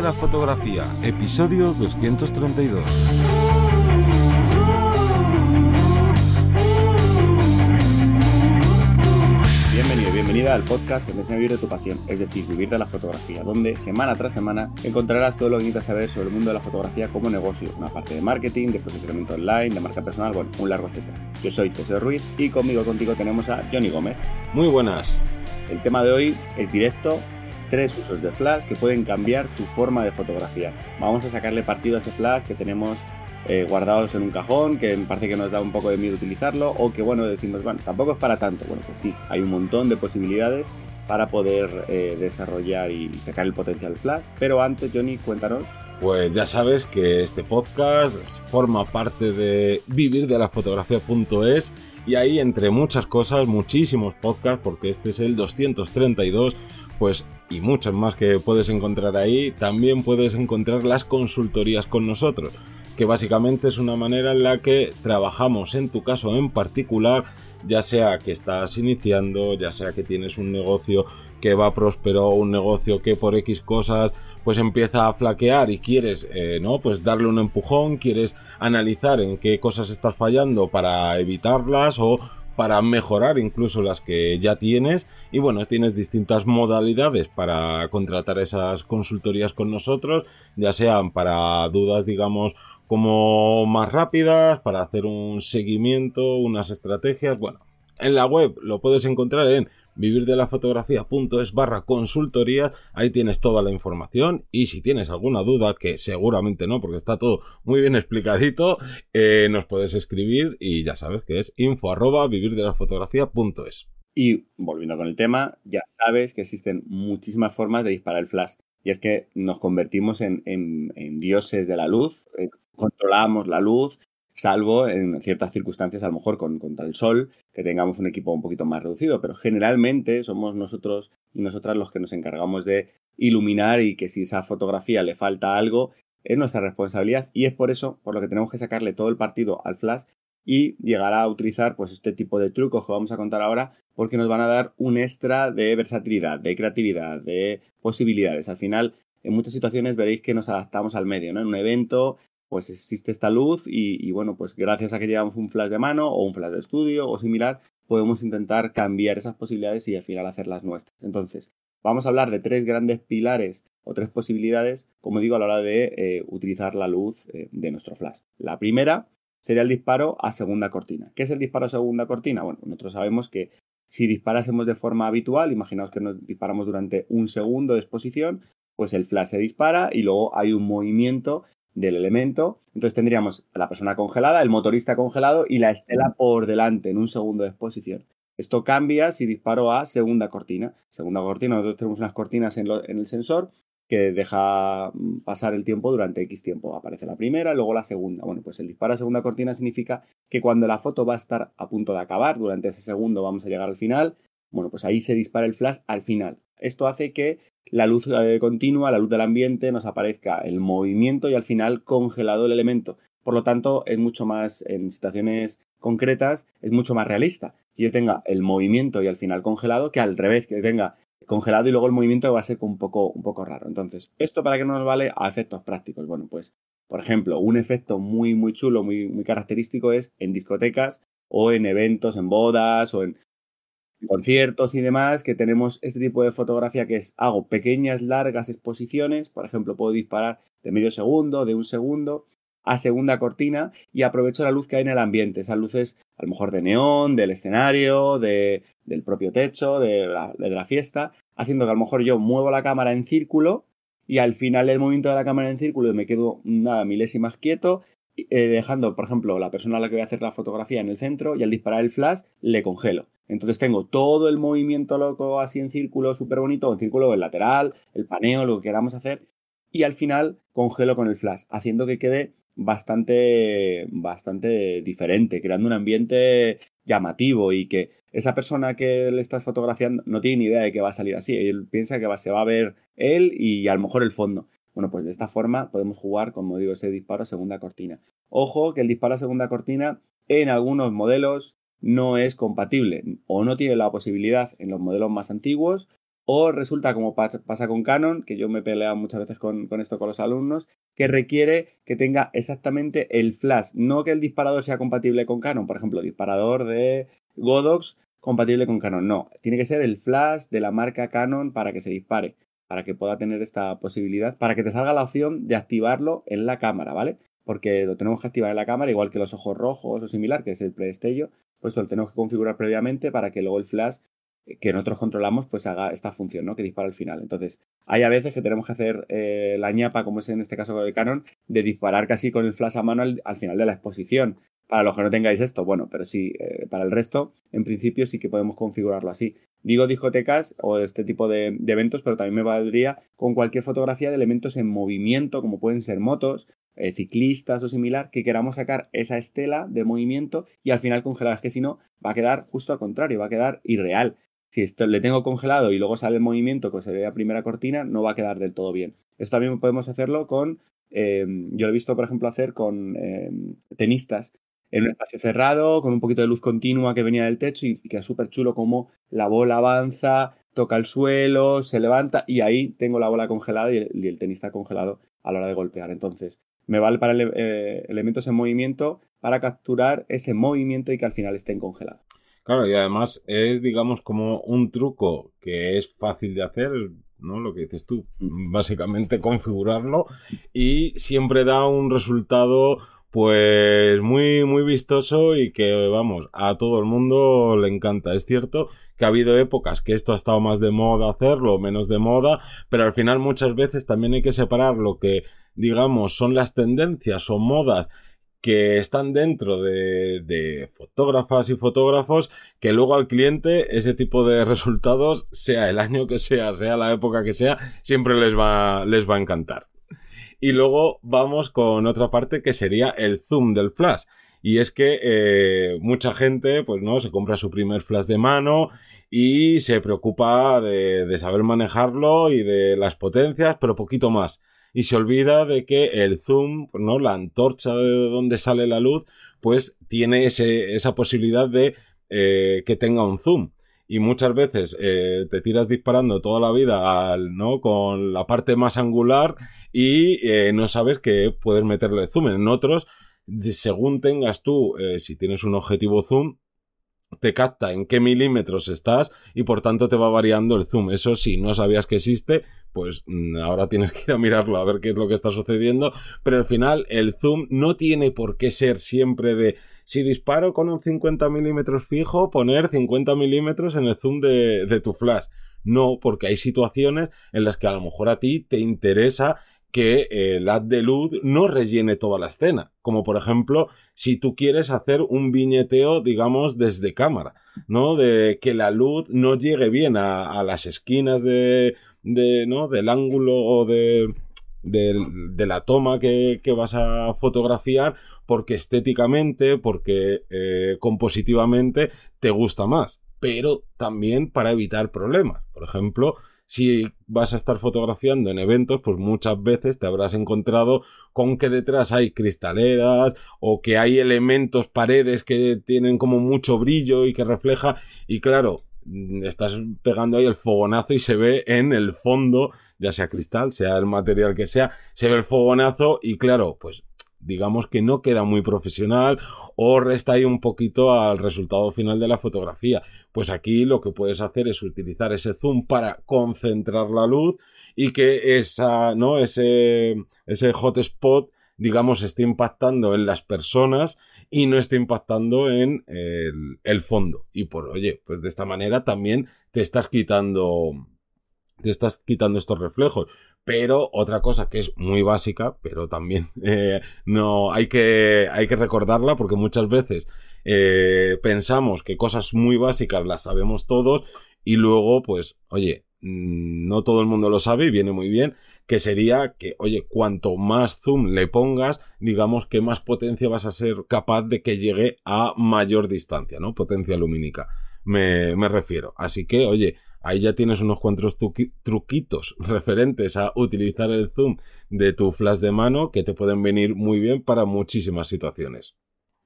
de la fotografía, episodio 232. Bienvenido, bienvenida al podcast que te enseña a vivir de tu pasión, es decir, vivir de la fotografía, donde semana tras semana encontrarás todo lo que necesitas saber sobre el mundo de la fotografía como negocio, una parte de marketing, de posicionamiento online, de marca personal, bueno, un largo etcétera. Yo soy José Ruiz y conmigo contigo tenemos a Johnny Gómez. Muy buenas. El tema de hoy es directo, tres usos de flash que pueden cambiar tu forma de fotografía. Vamos a sacarle partido a ese flash que tenemos eh, guardados en un cajón, que parece que nos da un poco de miedo utilizarlo, o que bueno, decimos, bueno, tampoco es para tanto. Bueno, pues sí, hay un montón de posibilidades para poder eh, desarrollar y sacar el potencial flash. Pero antes, Johnny, cuéntanos. Pues ya sabes que este podcast forma parte de vivir de la fotografía.es y ahí entre muchas cosas, muchísimos podcasts, porque este es el 232, pues y muchas más que puedes encontrar ahí, también puedes encontrar las consultorías con nosotros que básicamente es una manera en la que trabajamos en tu caso en particular, ya sea que estás iniciando, ya sea que tienes un negocio que va próspero, un negocio que por X cosas pues empieza a flaquear y quieres, eh, ¿no? Pues darle un empujón, quieres analizar en qué cosas estás fallando para evitarlas o para mejorar incluso las que ya tienes y bueno, tienes distintas modalidades para contratar esas consultorías con nosotros, ya sean para dudas digamos como más rápidas, para hacer un seguimiento, unas estrategias. Bueno, en la web lo puedes encontrar en vivirdelafotografía.es barra consultoría, ahí tienes toda la información y si tienes alguna duda, que seguramente no, porque está todo muy bien explicadito, eh, nos puedes escribir y ya sabes que es info arroba vivirdelafotografía.es. Y volviendo con el tema, ya sabes que existen muchísimas formas de disparar el flash. Y es que nos convertimos en, dioses de la luz, eh, controlamos la luz, salvo en ciertas circunstancias, a lo mejor con, con tal sol, que tengamos un equipo un poquito más reducido, pero generalmente somos nosotros y nosotras los que nos encargamos de iluminar y que si esa fotografía le falta algo, es nuestra responsabilidad y es por eso por lo que tenemos que sacarle todo el partido al flash y llegar a utilizar pues este tipo de trucos que vamos a contar ahora porque nos van a dar un extra de versatilidad, de creatividad, de posibilidades. Al final, en muchas situaciones veréis que nos adaptamos al medio, ¿no? En un evento pues existe esta luz y, bueno, pues gracias a que llevamos un flash de mano o un flash de estudio o similar, podemos intentar cambiar esas posibilidades y al final hacerlas nuestras. Entonces, vamos a hablar de tres grandes pilares o tres posibilidades, como digo, a la hora de eh, utilizar la luz eh, de nuestro flash. La primera sería el disparo a segunda cortina. ¿Qué es el disparo a segunda cortina? Bueno, nosotros sabemos que si disparásemos de forma habitual, imaginaos que nos disparamos durante un segundo de exposición, pues el flash se dispara y luego hay un movimiento del elemento. Entonces tendríamos a la persona congelada, el motorista congelado y la estela por delante en un segundo de exposición. Esto cambia si disparo a segunda cortina. Segunda cortina, nosotros tenemos unas cortinas en, el sensor que deja mm, pasar el tiempo durante X tiempo. Aparece la primera, luego la segunda. Bueno, pues el disparo a segunda cortina significa que cuando la foto va a estar a punto de acabar, durante ese segundo vamos a llegar al final, bueno, pues ahí se dispara el flash al final. Esto hace que la luz eh, continua, la luz del ambiente, nos aparezca el movimiento y al final congelado el elemento. Por lo tanto, es mucho más, en situaciones concretas, es mucho más realista. Que yo tenga el movimiento y al final congelado que al revés, que tenga congelado y luego el movimiento va a ser un poco, un poco raro. Entonces, ¿esto para qué nos vale a efectos prácticos? Bueno, pues, por ejemplo, un efecto muy, muy chulo, muy, muy característico es en discotecas o en eventos, en bodas o en conciertos y demás, que tenemos este tipo de fotografía que es, hago pequeñas, largas exposiciones, por ejemplo, puedo disparar de medio segundo, de un segundo, a segunda cortina y aprovecho la luz que hay en el ambiente, esas luces a lo mejor de neón, del escenario, de, del propio techo, de la, fiesta, haciendo que a lo mejor yo muevo la cámara en círculo y al final del movimiento de la cámara en círculo me quedo nada milésimas quieto, eh, dejando, por ejemplo, la persona a la que voy a hacer la fotografía en el centro y al disparar el flash le congelo. Entonces tengo todo el movimiento loco así en círculo súper bonito, en círculo, el lateral, el paneo, lo que queramos hacer. Y al final congelo con el flash, haciendo que quede bastante, bastante diferente, creando un ambiente llamativo y que esa persona que le estás fotografiando no tiene ni idea de que va a salir así. Él piensa que va, se va a ver él y a lo mejor el fondo. Bueno, pues de esta forma podemos jugar, como digo, ese disparo a segunda cortina. Ojo que el disparo a segunda cortina en algunos modelos no es compatible. O no tiene la posibilidad en los modelos más antiguos o resulta, como pasa con Canon, que yo me he peleado muchas veces con, esto con los alumnos, que requiere que tenga exactamente el flash, no que el disparador sea compatible con Canon, por ejemplo, disparador de Godox compatible con Canon, no, tiene que ser el flash de la marca Canon para que se dispare, para que pueda tener esta posibilidad, para que te salga la opción de activarlo en la cámara, ¿vale? Porque lo tenemos que activar en la cámara, igual que los ojos rojos o similar, que es el predestello, pues lo tenemos que configurar previamente para que luego el flash que nosotros controlamos, pues haga esta función, ¿no? Que dispara al final. Entonces, hay a veces que tenemos que hacer eh, la ñapa, como es en este caso con el Canon, de disparar casi con el flash a mano al, final de la exposición. Para los que no tengáis esto, bueno, pero sí, eh, para el resto, en principio sí que podemos configurarlo así. Digo discotecas o este tipo de, eventos, pero también me valdría con cualquier fotografía de elementos en movimiento, como pueden ser motos, eh, ciclistas o similar, que queramos sacar esa estela de movimiento y al final congelar. Es que si no, va a quedar justo al contrario, va a quedar irreal si esto le tengo congelado y luego sale el movimiento que se ve a primera cortina, no va a quedar del todo bien. Esto también podemos hacerlo con, eh, yo lo he visto, por ejemplo, hacer con eh, tenistas en un espacio cerrado, con un poquito de luz continua que venía del techo y, queda súper chulo como la bola avanza, toca el suelo, se levanta y ahí tengo la bola congelada y el, tenista congelado a la hora de golpear. Entonces, me vale para eh, elementos en movimiento para capturar ese movimiento y que al final estén congelados. Claro, y además es, digamos, como un truco que es fácil de hacer, ¿no? Lo que dices tú, mm. básicamente configurarlo y siempre da un resultado pues muy muy vistoso y que vamos, a todo el mundo le encanta. Es cierto que ha habido épocas que esto ha estado más de moda hacerlo, menos de moda, pero al final muchas veces también hay que separar lo que digamos son las tendencias o modas que están dentro de, fotógrafas y fotógrafos que luego al cliente ese tipo de resultados, sea el año que sea, sea la época que sea, siempre les va, les va a encantar. Y luego vamos con otra parte que sería el zoom del flash. Y es que eh, mucha gente, pues no, se compra su primer flash de mano y se preocupa de, de saber manejarlo y de las potencias, pero poquito más y se olvida de que el zoom, ¿no? La antorcha de donde sale la luz, pues tiene ese, esa posibilidad de eh, que tenga un zoom. Y muchas veces eh, te tiras disparando toda la vida al, ¿no? con la parte más angular y eh, no sabes que puedes meterle zoom. En otros, según tengas tú, si tienes un objetivo zoom, te capta en qué milímetros estás y por tanto te va variando el zoom. Eso si no sabías que existe, pues mm, ahora tienes que ir a mirarlo a ver qué es lo que está sucediendo. Pero al final el zoom no tiene por qué ser siempre de si disparo con un 50 milímetros fijo, poner 50 milímetros en el zoom de, de tu flash. No, porque hay situaciones en las que a lo mejor a ti te interesa que el haz de luz no rellene toda la escena. Como por ejemplo, si tú quieres hacer un viñeteo, digamos, desde cámara, ¿no? De que la luz no llegue bien a, las esquinas de, de, ¿no? Del ángulo o de, de, la toma que, que, vas a fotografiar porque estéticamente, porque eh, compositivamente te gusta más. Pero también para evitar problemas. Por ejemplo, si vas a estar fotografiando en eventos, pues muchas veces te habrás encontrado con que detrás hay cristaleras o que hay elementos, paredes que tienen como mucho brillo y que refleja. Y claro, mm, estás pegando ahí el fogonazo y se ve en el fondo, ya sea cristal, sea el material que sea, se ve el fogonazo y claro, pues digamos que no queda muy profesional o resta ahí un poquito al resultado final de la fotografía. Pues aquí lo que puedes hacer es utilizar ese zoom para concentrar la luz y que esa, ¿no? Ese, ese hotspot digamos, esté impactando en las personas y no esté impactando en el, el, fondo. Y por, oye, pues de esta manera también te estás quitando, te estás quitando estos reflejos. Pero otra cosa que es muy básica, pero también eh, no hay que, hay que recordarla porque muchas veces eh, pensamos que cosas muy básicas las sabemos todos y luego, pues, oye, mm, no todo el mundo lo sabe y viene muy bien, que sería que, oye, cuanto más zoom le pongas, digamos que más potencia vas a ser capaz de que llegue a mayor distancia, ¿no? Potencia lumínica, me, me refiero. Así que, oye, ahí ya tienes unos cuantos truquitos referentes a utilizar el zoom de tu flash de mano que te pueden venir muy bien para muchísimas situaciones.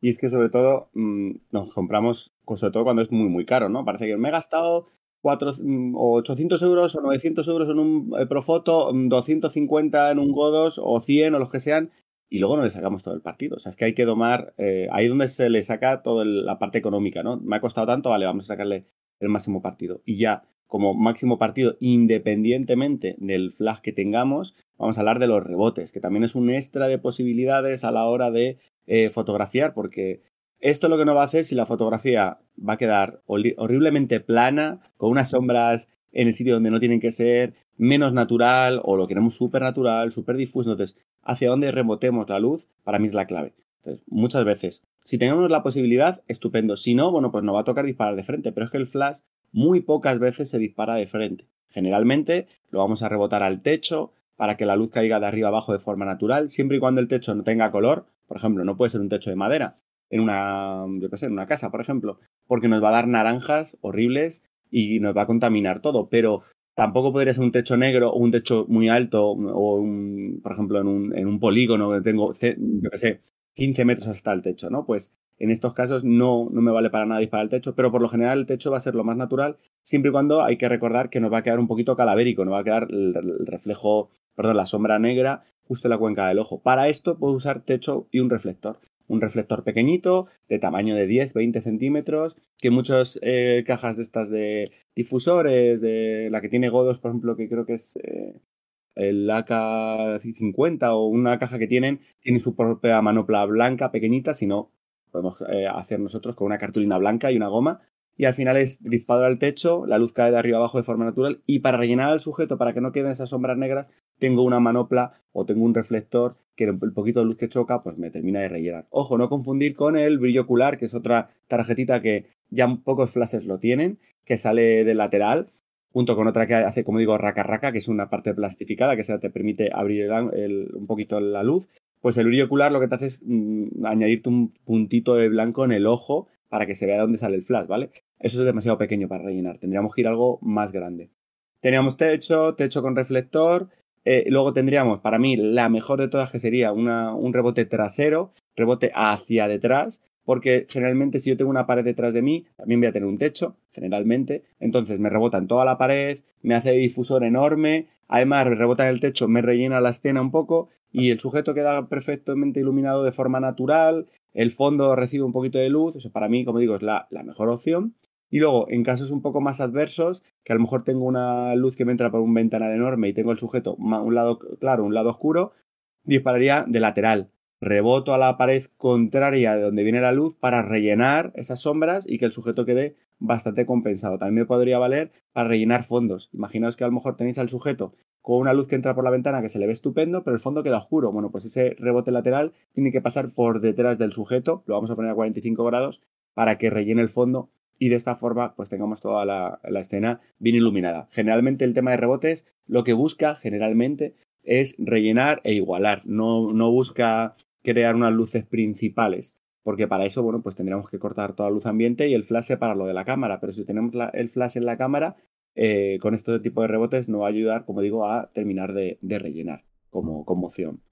Y es que sobre todo mm, nos compramos, sobre todo cuando es muy muy caro, ¿no? Parece que me he gastado 4, mm, o 800 euros o 900 euros en un eh, Profoto, 250 mm, en un Godos o 100 o los que sean, y luego no le sacamos todo el partido. O sea, es que hay que domar, eh, ahí donde se le saca toda la parte económica, ¿no? Me ha costado tanto, vale, vamos a sacarle el máximo partido. Y ya, como máximo partido, independientemente del flash que tengamos, vamos a hablar de los rebotes, que también es un extra de posibilidades a la hora de eh, fotografiar, porque esto lo que no va a hacer si la fotografía va a quedar horriblemente plana, con unas sombras en el sitio donde no tienen que ser, menos natural o lo queremos súper natural, súper difuso. Entonces, hacia dónde rebotemos la luz, para mí es la clave. Entonces, muchas veces, si tenemos la posibilidad, estupendo. Si no, bueno, pues nos va a tocar disparar de frente. Pero es que el flash muy pocas veces se dispara de frente. Generalmente lo vamos a rebotar al techo para que la luz caiga de arriba abajo de forma natural, siempre y cuando el techo no tenga color. Por ejemplo, no puede ser un techo de madera en una, yo qué sé, en una casa, por ejemplo, porque nos va a dar naranjas horribles y nos va a contaminar todo. Pero tampoco podría ser un techo negro o un techo muy alto o, un, por ejemplo, en un, en un polígono que tengo, yo qué sé, 15 metros hasta el techo, ¿no? Pues en estos casos no, no me vale para nada disparar el techo, pero por lo general el techo va a ser lo más natural, siempre y cuando hay que recordar que nos va a quedar un poquito calavérico, nos va a quedar el, reflejo, perdón, la sombra negra justo en la cuenca del ojo. Para esto puedo usar techo y un reflector. Un reflector pequeñito, de tamaño de 10, 20 centímetros, que muchas eh, cajas de estas de difusores, de la que tiene Godos, por ejemplo, que creo que es eh, el AK-50 o una caja que tienen, tiene su propia manopla blanca pequeñita, si no, podemos eh, hacer nosotros con una cartulina blanca y una goma. Y al final es disparo al techo, la luz cae de arriba abajo de forma natural y para rellenar al sujeto, para que no queden esas sombras negras, tengo una manopla o tengo un reflector que el poquito de luz que choca pues me termina de rellenar. Ojo, no confundir con el brillo ocular, que es otra tarjetita que ya pocos flashes lo tienen, que sale del lateral, junto con otra que hace, como digo, raca raca, que es una parte plastificada que se te permite abrir un poquito la luz pues el brillo ocular lo que te hace es mm, añadirte un puntito de blanco en el ojo para que se vea dónde sale el flash, ¿vale? Eso es demasiado pequeño para rellenar, tendríamos que ir algo más grande. Teníamos techo, techo con reflector, eh, luego tendríamos, para mí, la mejor de todas que sería un rebote trasero, rebote hacia detrás, porque generalmente si yo tengo una pared detrás de mí, también voy a tener un techo, generalmente, entonces me rebota en toda la pared, me hace difusor enorme, además rebota en el techo, me rellena la escena un poco y el sujeto queda perfectamente iluminado de forma natural, el fondo recibe un poquito de luz, eso para mí, como digo, es la, mejor opción. Y luego, en casos un poco más adversos, que a lo mejor tengo una luz que me entra por un ventanal enorme y tengo el sujeto un lado claro, un lado oscuro, dispararía de lateral. Reboto a la pared contraria de donde viene la luz para rellenar esas sombras y que el sujeto quede bastante compensado. También podría valer para rellenar fondos. Imaginaos que a lo mejor tenéis al sujeto con una luz que entra por la ventana que se le ve estupendo, pero el fondo queda oscuro. Bueno, pues ese rebote lateral tiene que pasar por detrás del sujeto, lo vamos a poner a 45 grados para que rellene el fondo y de esta forma pues tengamos toda la, escena bien iluminada. Generalmente el tema de rebotes lo que busca generalmente es rellenar e igualar, no, no busca crear unas luces principales porque para eso, bueno, pues tendríamos que cortar toda la luz ambiente y el flash separarlo de la cámara, pero si tenemos el flash en la cámara, eh, con este tipo de rebotes no va a ayudar, como digo, a terminar de, rellenar como, como opción.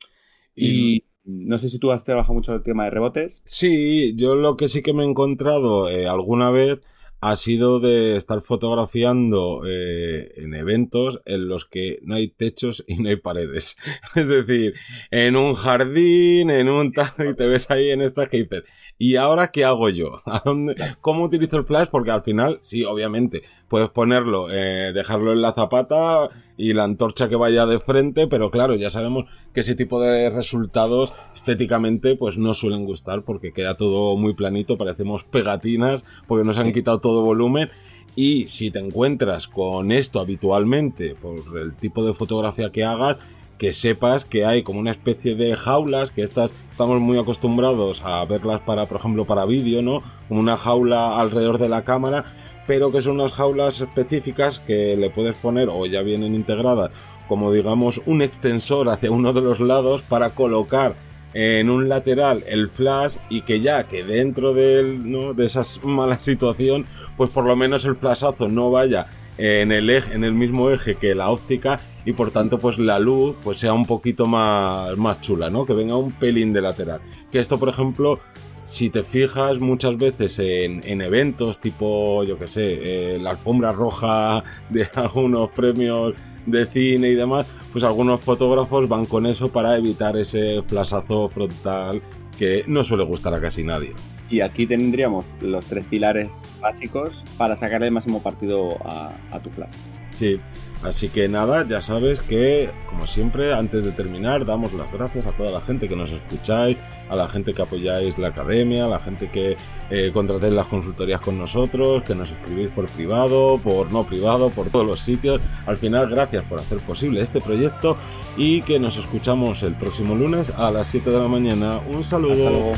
Y, no sé si tú has trabajado mucho el tema de rebotes. Sí, yo lo que sí que me he encontrado eh, alguna vez ha sido de estar fotografiando eh, en eventos en los que no hay techos y no hay paredes. Es decir, en un jardín, en un tal, y te ves ahí en esta que dices, ¿y ahora qué hago yo? ¿A dónde, ¿Cómo utilizo el flash? Porque al final, sí, obviamente, puedes ponerlo, eh, dejarlo en la zapata y la antorcha que vaya de frente, pero claro, ya sabemos que ese tipo de resultados estéticamente pues no suelen gustar porque queda todo muy planito, parecemos pegatinas porque nos han quitado todo volumen y si te encuentras con esto habitualmente por el tipo de fotografía que hagas, que sepas que hay como una especie de jaulas, que estas estamos muy acostumbrados a verlas para, por ejemplo, para vídeo, ¿no? Como una jaula alrededor de la cámara, pero que son unas jaulas específicas que le puedes poner o ya vienen integradas como digamos un extensor hacia uno de los lados para colocar en un lateral el flash y que ya que dentro de, ¿no? de esa mala situación pues por lo menos el flashazo no vaya en el eje, en el mismo eje que la óptica y por tanto pues la luz pues sea un poquito más, más chula, ¿no? Que venga un pelín de lateral. Que esto por ejemplo si te fijas muchas veces en, en eventos tipo, yo que sé, eh, la alfombra roja de algunos premios de cine y demás, pues algunos fotógrafos van con eso para evitar ese flashazo frontal que no suele gustar a casi nadie. Y aquí tendríamos los tres pilares básicos para sacar el máximo partido a, a tu flash. Sí, Así que nada, ya sabes que, como siempre, antes de terminar, damos las gracias a toda la gente que nos escucháis, a la gente que apoyáis la academia, a la gente que eh, contratéis las consultorías con nosotros, que nos escribís por privado, por no privado, por todos los sitios. Al final, gracias por hacer posible este proyecto y que nos escuchamos el próximo lunes a las 7 de la mañana. Un saludo.